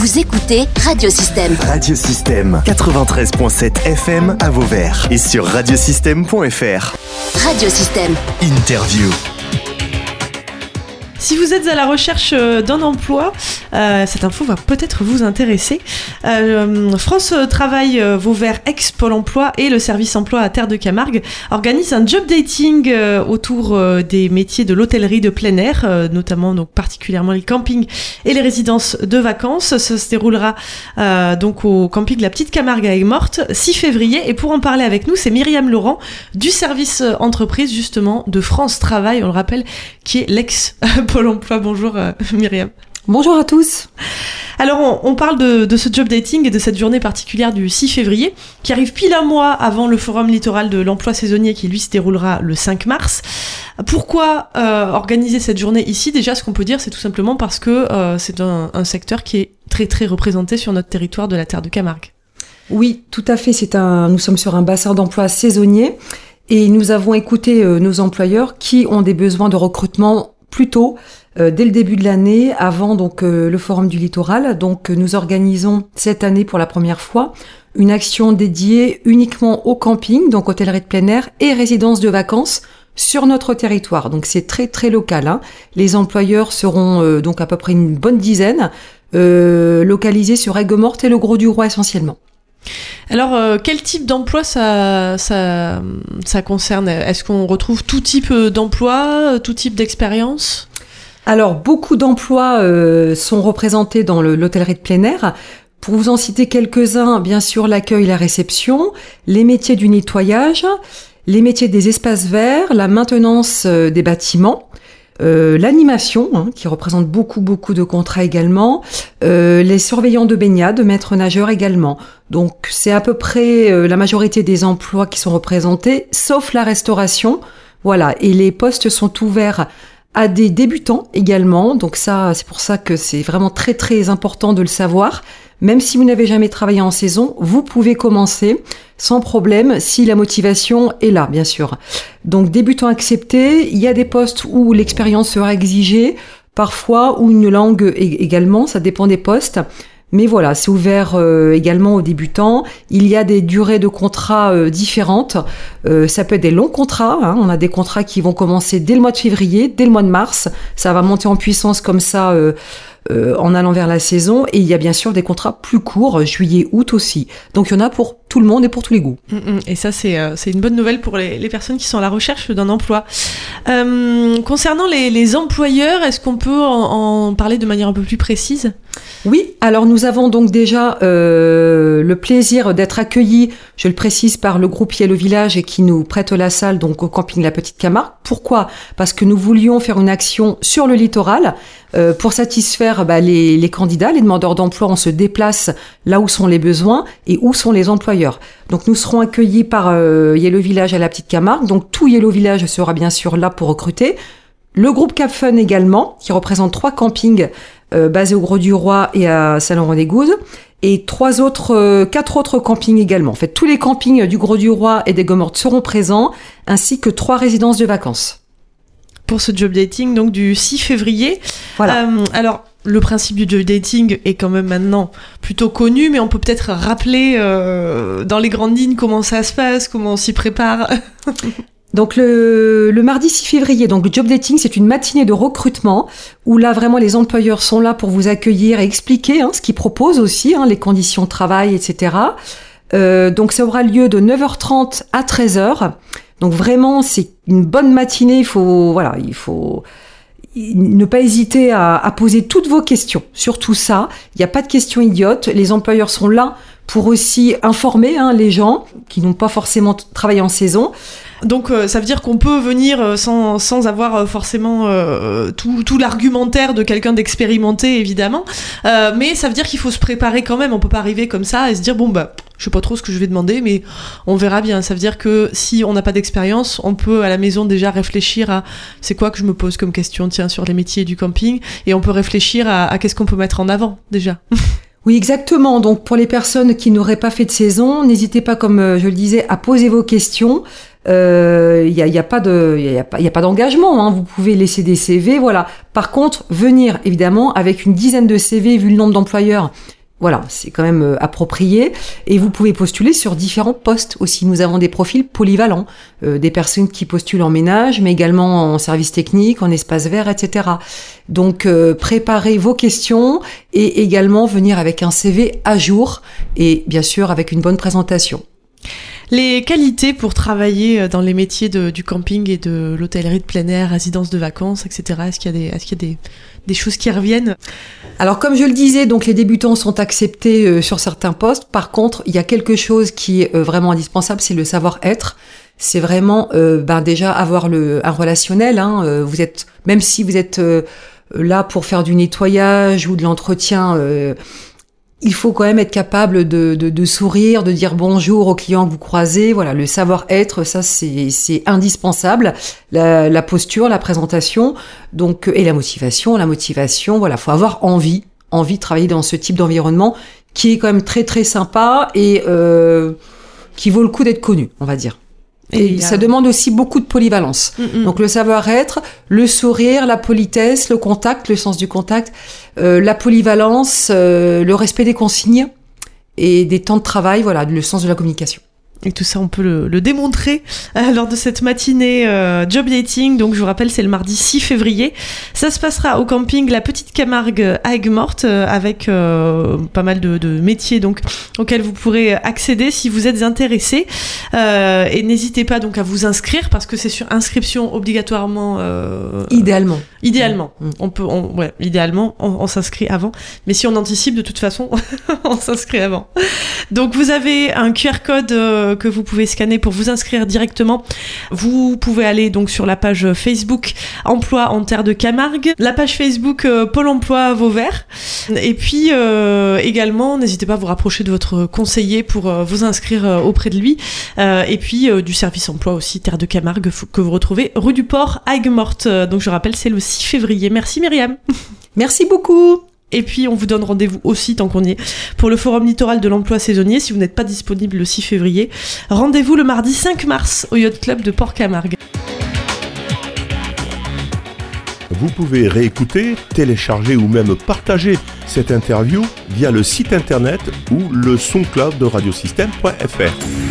Vous écoutez Radiosystème. Radiosystème 93.7 FM à Vauvert et sur radiosystème.fr. Radiosystème. Interview. Si vous êtes à la recherche euh, d'un emploi, euh, cette info va peut-être vous intéresser. Euh, France Travail euh, Vauvert ex Pôle Emploi et le service emploi à Terre de Camargue organisent un job dating euh, autour des métiers de l'hôtellerie de plein air, notamment donc particulièrement les campings et les résidences de vacances. Ça se déroulera donc au camping La Petite Camargue à Aigues-Mortes, 6 février. Et pour en parler avec nous, c'est Myriam Laurent du service entreprise justement de France Travail, on le rappelle, qui est l'ex Pôle Emploi. Bonjour Myriam. Bonjour à tous. Alors on, on parle de, de ce job dating et de cette journée particulière du 6 février qui arrive pile un mois avant le forum littoral de l'emploi saisonnier qui lui se déroulera le 5 mars. Pourquoi euh, organiser cette journée ici? Déjà ce qu'on peut dire c'est tout simplement parce que euh, c'est un, un secteur qui est très très représenté sur notre territoire de la terre de Camargue. Oui, tout à fait. C'est un, nous sommes sur un bassin d'emploi saisonnier et nous avons écouté euh, nos employeurs qui ont des besoins de recrutement plus tôt, euh, dès le début de l'année, avant donc euh, le forum du littoral. Donc euh, nous organisons cette année pour la première fois une action dédiée uniquement au camping, donc hôtellerie de plein air et résidence de vacances sur notre territoire. Donc c'est très très local. hein. Les employeurs seront euh, donc à peu près une bonne dizaine, localisés sur Aigues-Mortes et le Gros du Roi essentiellement. Alors euh, quel type d'emploi ça, ça, concerne? Est-ce qu'on retrouve tout type euh, d'emploi, euh, tout type d'expérience? Alors, beaucoup d'emplois sont représentés dans le- l'hôtellerie de plein air. Pour vous en citer quelques-uns, bien sûr, l'accueil, la réception, les métiers du nettoyage, les métiers des espaces verts, la maintenance des bâtiments, euh, l'animation, hein, qui représente beaucoup, beaucoup de contrats également, euh, les surveillants de baignade, maîtres nageurs également. Donc, c'est à peu près euh, la majorité des emplois qui sont représentés, sauf la restauration. Voilà, et les postes sont ouverts à des débutants également. Donc ça, c'est pour ça que c'est vraiment très très important de le savoir. Même si vous n'avez jamais travaillé en saison, vous pouvez commencer sans problème si la motivation est là, bien sûr. Donc débutant accepté, il y a des postes où l'expérience sera exigée, parfois ou une langue également, ça dépend des postes. Mais voilà, c'est ouvert euh, également aux débutants. Il y a des durées de contrats euh, différentes. Euh, ça peut être des longs contrats. hein. On a des contrats qui vont commencer dès le mois de février, dès le mois de mars. Ça va monter en puissance comme ça euh, euh, en allant vers la saison. Et il y a bien sûr des contrats plus courts, juillet, août aussi. Donc il y en a pour tout le monde et pour tous les goûts. Mm, mm. Et ça, c'est euh, une bonne nouvelle pour les, les personnes qui sont à la recherche d'un emploi. Euh, concernant les, les employeurs, est-ce qu'on peut en, en parler de manière un peu plus précise? Oui, alors nous avons donc déjà euh, le plaisir d'être accueillis, je le précise, par le groupe Yellow Village et qui nous prête la salle donc au camping La Petite Camargue. Pourquoi? Parce que nous voulions faire une action sur le littoral euh, pour satisfaire bah, les, les candidats, les demandeurs d'emploi. On se déplace là où sont les besoins et où sont les employeurs. Donc nous serons accueillis par euh, Yellow Village à La Petite Camargue. Donc tout Yellow Village sera bien sûr là pour recruter. Le groupe Cap Fun également, qui représente trois campings euh, basés au Gros du Roi et à Saint-Laurent-des-Gouzes, et trois autres, euh, quatre autres campings également. En fait, tous les campings du Gros du Roi et des Gomortes seront présents, ainsi que trois résidences de vacances. pour ce job dating donc du 6 février Voilà. Euh, Alors, le principe du job dating est quand même maintenant plutôt connu, mais on peut peut-être rappeler euh, dans les grandes lignes comment ça se passe, comment on s'y prépare. Donc le, mardi 6 février, donc le job dating, c'est une matinée de recrutement où là vraiment les employeurs sont là pour vous accueillir et expliquer hein, ce qu'ils proposent aussi, hein, les conditions de travail, etc. Euh, donc ça aura lieu de 9h30 à 13h. Donc vraiment c'est une bonne matinée. Il faut voilà, il faut ne pas hésiter à, poser toutes vos questions sur tout ça. Il n'y a pas de questions idiotes. Les employeurs sont là pour aussi informer hein, les gens qui n'ont pas forcément travaillé en saison. Donc euh, ça veut dire qu'on peut venir euh, sans, sans avoir euh, forcément euh, tout, tout l'argumentaire de quelqu'un d'expérimenté évidemment, Euh, mais ça veut dire qu'il faut se préparer quand même, on peut pas arriver comme ça et se dire bon bah je sais pas trop ce que je vais demander mais on verra bien, ça veut dire que si on n'a pas d'expérience, on peut à la maison déjà réfléchir à c'est quoi que je me pose comme question tiens sur les métiers du camping et on peut réfléchir à, à qu'est-ce qu'on peut mettre en avant déjà. Oui, exactement. Donc pour les personnes qui n'auraient pas fait de saison, n'hésitez pas, comme euh, je le disais, à poser vos questions. Il n'y a, y a, pas de, y a, y a pas d'engagement. Hein. Vous pouvez laisser des CV, voilà. Par contre, venir évidemment avec une dizaine de CV vu le nombre d'employeurs voilà, c'est quand même euh, approprié. Et vous pouvez postuler sur différents postes aussi. Nous avons des profils polyvalents, euh, des personnes qui postulent en ménage, mais également en service technique, en espace vert, etc. Donc euh, préparez vos questions et également venir avec un CV à jour et bien sûr avec une bonne présentation. Les qualités pour travailler dans les métiers du camping et de l'hôtellerie de plein air, résidence de vacances, etc. Est-ce qu'il y a des, est-ce qu'il y a des, des choses qui reviennent? Alors comme je le disais, donc les débutants sont acceptés euh, sur certains postes. Par contre, il y a quelque chose qui est euh, vraiment indispensable, c'est le savoir-être. C'est vraiment euh, ben déjà avoir le un relationnel. Hein. vous êtes même si vous êtes là pour faire du nettoyage ou de l'entretien il faut quand même être capable de, de, sourire, de dire bonjour aux clients que vous croisez. Voilà, le savoir-être, ça c'est indispensable. La, la, posture, la présentation, donc et la motivation. La motivation, voilà, faut avoir envie, envie de travailler dans ce type d'environnement qui est quand même très très sympa et euh, qui vaut le coup d'être connu, on va dire. Et, ça demande aussi beaucoup de polyvalence. Mm, mm. Donc le savoir-être, le sourire, la politesse, le contact, le sens du contact, euh, la polyvalence, euh, le respect des consignes et des temps de travail, voilà, le sens de la communication. Et tout ça, on peut le, démontrer euh, lors de cette matinée euh, job dating. Donc, je vous rappelle, c'est le mardi 6 février. Ça se passera au camping La Petite Camargue à Aigues-Mortes euh, avec pas mal de, métiers donc auxquels vous pourrez accéder si vous êtes intéressé. et n'hésitez pas donc à vous inscrire parce que c'est sur inscription obligatoirement. idéalement. Idéalement. Mm. On peut, ouais, idéalement, on, on s'inscrit avant. Mais si on anticipe, de toute façon, on s'inscrit avant. Donc, vous avez un QR code que vous pouvez scanner pour vous inscrire directement. Vous pouvez aller donc sur la page Facebook Emploi en terre de Camargue, la page Facebook euh, Pôle Emploi Vauvert. Et puis euh, également, n'hésitez pas à vous rapprocher de votre conseiller pour euh, vous inscrire auprès de lui. et puis du service emploi aussi Terre de Camargue que vous retrouvez rue du Port, Aigues-Mortes. Donc je rappelle, c'est le 6 février. Merci Myriam. Merci beaucoup. Et puis, on vous donne rendez-vous aussi, tant qu'on y est, pour le Forum littoral de l'emploi saisonnier. Si vous n'êtes pas disponible le 6 février, rendez-vous le mardi 5 mars au Yacht Club de Port-Camargue. Vous pouvez réécouter, télécharger ou même partager cette interview via le site internet ou le son club de radiosystème.fr.